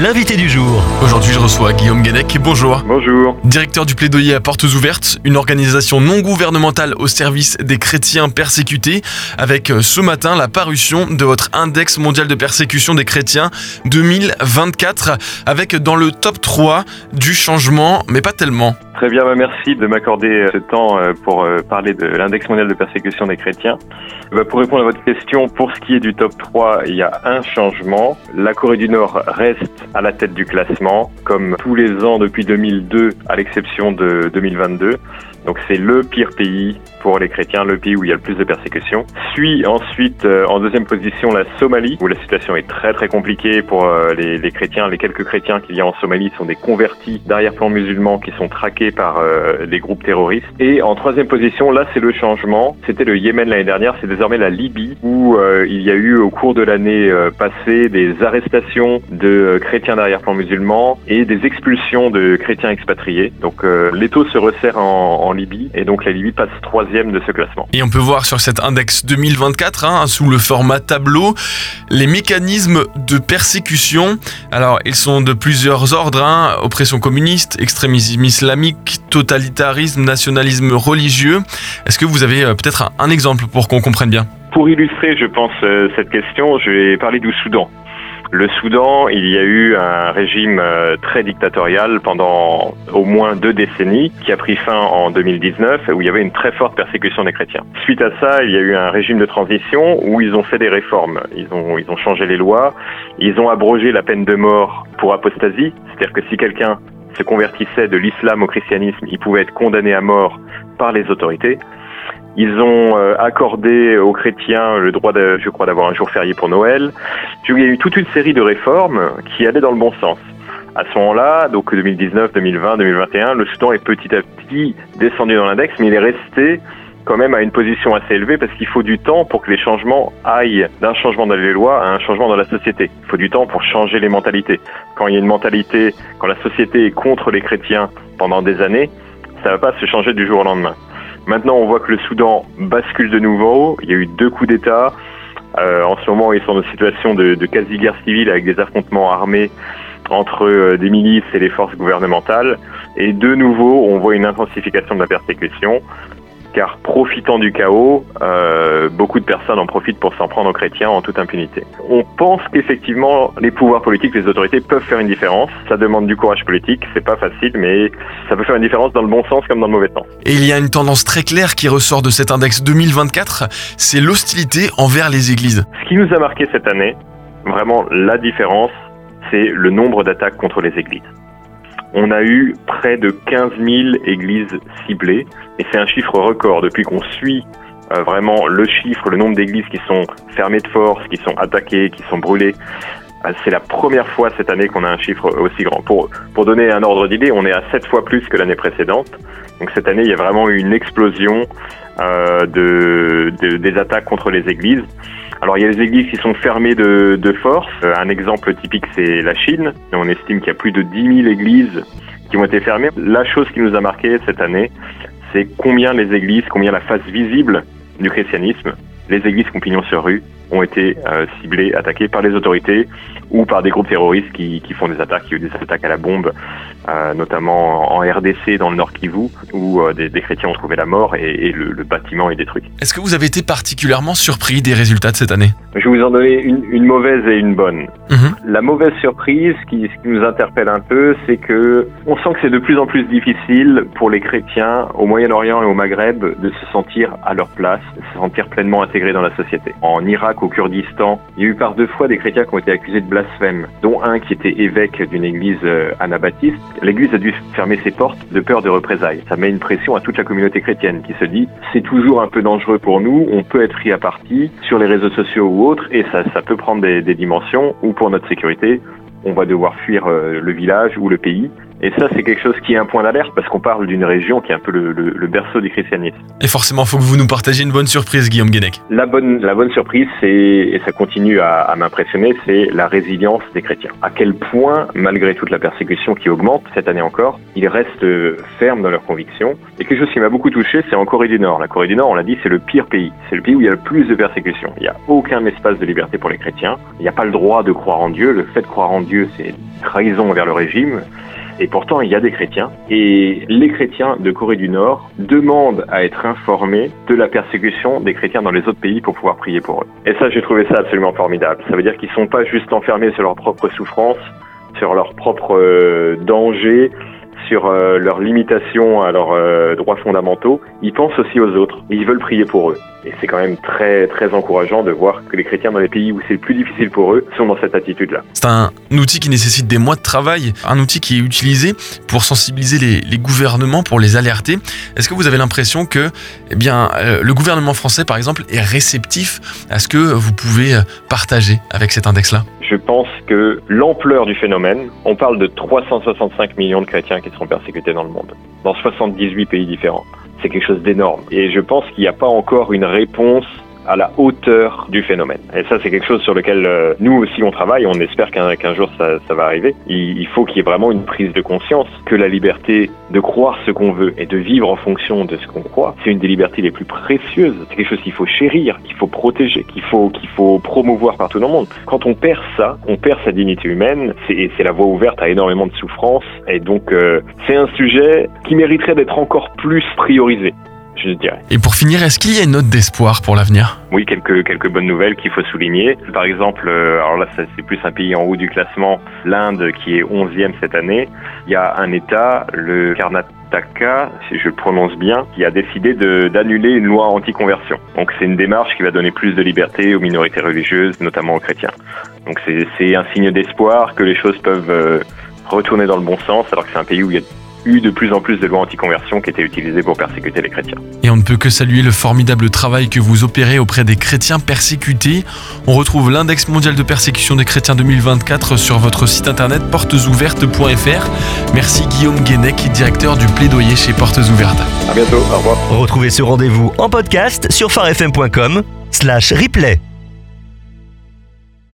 l'invité du jour. Aujourd'hui, je reçois Guillaume Guenec. Bonjour. Bonjour. Directeur du plaidoyer à Portes Ouvertes, une organisation non gouvernementale au service des chrétiens persécutés, avec euh, ce matin la parution de votre index mondial de persécution des chrétiens 2024, avec dans le top 3 du changement, mais pas tellement. Très bien, bah, merci de m'accorder ce temps euh, pour euh, parler de l'index mondial de persécution des chrétiens. Bah, pour répondre à votre question, pour ce qui est du top 3, il y a un changement. La Corée du Nord reste à la tête du classement, comme tous les ans depuis 2002, à l'exception de 2022. Donc c'est le pire pays pour les chrétiens, le pays où il y a le plus de persécutions. Suit ensuite euh, en deuxième position la Somalie, où la situation est très très compliquée pour euh, les, les, chrétiens. Les quelques chrétiens qu'il y a en Somalie sont des convertis d'arrière-plan musulmans qui sont traqués par euh, des groupes terroristes. Et en troisième position, là c'est le changement. C'était le Yémen l'année dernière, c'est désormais la Libye, où il y a eu au cours de l'année passée des arrestations de chrétiens d'arrière-plan musulmans et des expulsions de chrétiens expatriés. Donc les taux se resserrent en, en Libye et donc la Libye passe troisième de ce classement. Et on peut voir sur cet index 2024, hein, sous le format tableau, les mécanismes de persécution. Alors ils sont de plusieurs ordres, hein, oppression communiste, extrémisme islamique, totalitarisme, nationalisme religieux. Est-ce que vous avez euh, peut-être un, un exemple pour qu'on comprenne bien? Pour illustrer, je pense, euh, cette question, je vais parler du Soudan. Le Soudan, il y a eu un régime euh, très dictatorial pendant au moins deux décennies qui a pris fin en 2019 où il y avait une très forte persécution des chrétiens. Suite à ça, il y a eu un régime de transition où ils ont fait des réformes. Ils ont, ils ont changé les lois, ils ont abrogé la peine de mort pour apostasie, c'est-à-dire que si quelqu'un se convertissait de l'islam au christianisme, il pouvait être condamné à mort par les autorités. Ils ont euh, accordé aux chrétiens le droit, de, je crois, d'avoir un jour férié pour Noël. Il y a eu toute une série de réformes qui allaient dans le bon sens. À ce moment-là, donc 2019, 2020, 2021, le Soudan est petit à petit descendu dans l'index, mais il est resté quand même à une position assez élevée parce qu'il faut du temps pour que les changements aillent d'un changement dans les lois à un changement dans la société. Il faut du temps pour changer les mentalités. Quand il y a une mentalité, quand la société est contre les chrétiens pendant des années, ça va pas se changer du jour au lendemain. Maintenant, on voit que le Soudan bascule de nouveau. Il y a eu deux coups d'État. Euh, en ce moment, ils sont dans une situation de, quasi-guerre civile avec des affrontements armés entre euh, des milices et les forces gouvernementales. Et de nouveau, on voit une intensification de la persécution car profitant du chaos, euh, beaucoup de personnes en profitent pour s'en prendre aux chrétiens en toute impunité. On pense qu'effectivement, les pouvoirs politiques, les autorités peuvent faire une différence. Ça demande du courage politique, c'est pas facile, mais ça peut faire une différence dans le bon sens comme dans le mauvais sens. Et il y a une tendance très claire qui ressort de cet index 2024, c'est l'hostilité envers les églises. Ce qui nous a marqué cette année, vraiment la différence, c'est le nombre d'attaques contre les églises. On a eu près de 15 000 églises ciblées, et c'est un chiffre record. Depuis qu'on suit euh, vraiment le chiffre, le nombre d'églises qui sont fermées de force, qui sont attaquées, qui sont brûlées, euh, c'est la première fois cette année qu'on a un chiffre aussi grand. Pour, pour donner un ordre d'idée, on est à 7 fois plus que l'année précédente. Donc cette année, il y a vraiment eu une explosion euh, de, de, des attaques contre les églises. Alors il y a des églises qui sont fermées de, de force. Euh, un exemple typique, c'est la Chine. On estime qu'il y a plus de 10 000 églises qui ont été fermées. La chose qui nous a marqué cette année, c'est combien les églises, combien la face visible du christianisme, les églises compagnons sur rue, ont été euh, ciblées, attaquées par les autorités ou par des groupes terroristes qui, qui font des attaques, qui ont des attaques à la bombe, euh, notamment en RDC dans le Nord Kivu, où euh, des, des, chrétiens ont trouvé la mort et, et le, le, bâtiment est détruit. Est-ce que vous avez été particulièrement surpris des résultats de cette année? Je vais vous en donner une, une mauvaise et une bonne. Mmh. La mauvaise surprise, qui, ce qui nous interpelle un peu, c'est que on sent que c'est de plus en plus difficile pour les chrétiens au Moyen-Orient et au Maghreb de se sentir à leur place, de se sentir pleinement intégrés dans la société. En Irak, au Kurdistan, il y a eu par deux fois des chrétiens qui ont été accusés de blasphème, dont un qui était évêque d'une église anabaptiste. L'église a dû fermer ses portes de peur de représailles. Ça met une pression à toute la communauté chrétienne qui se dit c'est toujours un peu dangereux pour nous, on peut être pris à partie sur les réseaux sociaux ou autres et ça, ça peut prendre des, des dimensions où pour notre sécurité, on va devoir fuir le village ou le pays Et ça, c'est quelque chose qui est un point d'alerte parce qu'on parle d'une région qui est un peu le, le, le berceau du christianisme. Et forcément, il faut que vous nous partagiez une bonne surprise, Guillaume Guenec. La bonne, la bonne surprise, c'est, et ça continue à, à m'impressionner, c'est la résilience des chrétiens. À quel point, malgré toute la persécution qui augmente cette année encore, ils restent fermes dans leurs convictions. Et quelque chose qui m'a beaucoup touché, c'est en Corée du Nord. La Corée du Nord, on l'a dit, c'est le pire pays. C'est le pays où il y a le plus de persécution. Il n'y a aucun espace de liberté pour les chrétiens. Il n'y a pas le droit de croire en Dieu. Le fait de croire en Dieu, c'est trahison envers le régime. Et pourtant, il y a des chrétiens. Et les chrétiens de Corée du Nord demandent à être informés de la persécution des chrétiens dans les autres pays pour pouvoir prier pour eux. Et ça, j'ai trouvé ça absolument formidable. Ça veut dire qu'ils sont pas juste enfermés sur leur propre souffrance, sur leur propre euh, danger, sur euh, leurs limitations à leurs euh, droits fondamentaux, ils pensent aussi aux autres. Ils veulent prier pour eux. Et c'est quand même très très encourageant de voir que les chrétiens dans les pays où c'est le plus difficile pour eux sont dans cette attitude-là. C'est un outil qui nécessite des mois de travail, un outil qui est utilisé pour sensibiliser les, gouvernements, pour les alerter. Est-ce que vous avez l'impression que eh bien, euh, le gouvernement français, par exemple, est réceptif à ce que vous pouvez partager avec cet index-là? Je pense que l'ampleur du phénomène, on parle de 365 millions de chrétiens qui seront persécutés dans le monde, dans 78 pays différents. C'est quelque chose d'énorme. Et je pense qu'il n'y a pas encore une réponse à la hauteur du phénomène. Et ça, c'est quelque chose sur lequel euh, nous aussi on travaille. On espère qu'un qu'un jour ça, ça, va arriver. Il, il faut qu'il y ait vraiment une prise de conscience que la liberté de croire ce qu'on veut et de vivre en fonction de ce qu'on croit, c'est une des libertés les plus précieuses. C'est quelque chose qu'il faut chérir, qu'il faut protéger, qu'il faut qu'il faut promouvoir partout dans le monde. Quand on perd ça, on perd sa dignité humaine. C'est c'est la voie ouverte à énormément de souffrance. Et donc euh, c'est un sujet qui mériterait d'être encore plus priorisé je dirais. Et pour finir, est-ce qu'il y a une note d'espoir pour l'avenir? Oui, quelques, quelques bonnes nouvelles qu'il faut souligner. Par exemple, euh, alors là, c'est plus un pays en haut du classement, l'Inde qui est 11e cette année. Il y a un État, le Karnataka, si je le prononce bien, qui a décidé d'annuler une loi anti-conversion. Donc c'est une démarche qui va donner plus de liberté aux minorités religieuses, notamment aux chrétiens. Donc c'est un signe d'espoir que les choses peuvent euh, retourner dans le bon sens, alors que c'est un pays où il y a eu de plus en plus de lois anti-conversion qui étaient utilisées pour persécuter les chrétiens. Et on ne peut que saluer le formidable travail que vous opérez auprès des chrétiens persécutés. On retrouve l'index mondial de persécution des chrétiens 2024 sur votre site internet portesouvertes.fr. Merci Guillaume Guénec, directeur du plaidoyer chez Portes Ouvertes. À bientôt, au revoir. Retrouvez ce rendez-vous en podcast sur farfm.com slash replay.